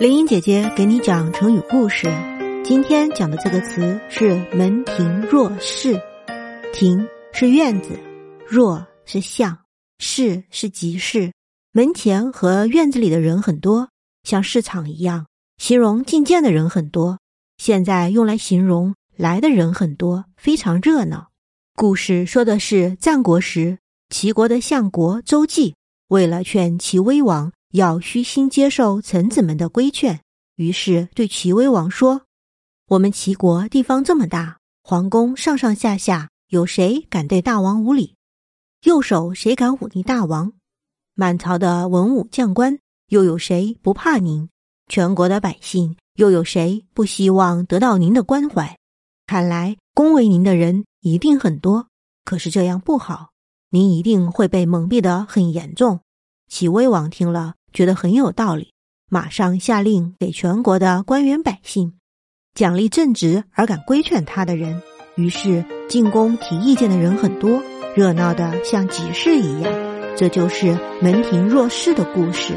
林英姐姐给你讲成语故事，今天讲的这个词是“门庭若市”。庭是院子，若是像，市是集市。门前和院子里的人很多，像市场一样，形容觐见的人很多。现在用来形容来的人很多，非常热闹。故事说的是战国时，齐国的相国周忌为了劝齐威王。要虚心接受臣子们的规劝，于是对齐威王说：“我们齐国地方这么大，皇宫上上下下，有谁敢对大王无礼？右手谁敢忤逆大王？满朝的文武将官，又有谁不怕您？全国的百姓，又有谁不希望得到您的关怀？看来恭维您的人一定很多，可是这样不好，您一定会被蒙蔽的很严重。”齐威王听了。觉得很有道理，马上下令给全国的官员百姓奖励正直而敢规劝他的人。于是进宫提意见的人很多，热闹的像集市一样。这就是门庭若市的故事。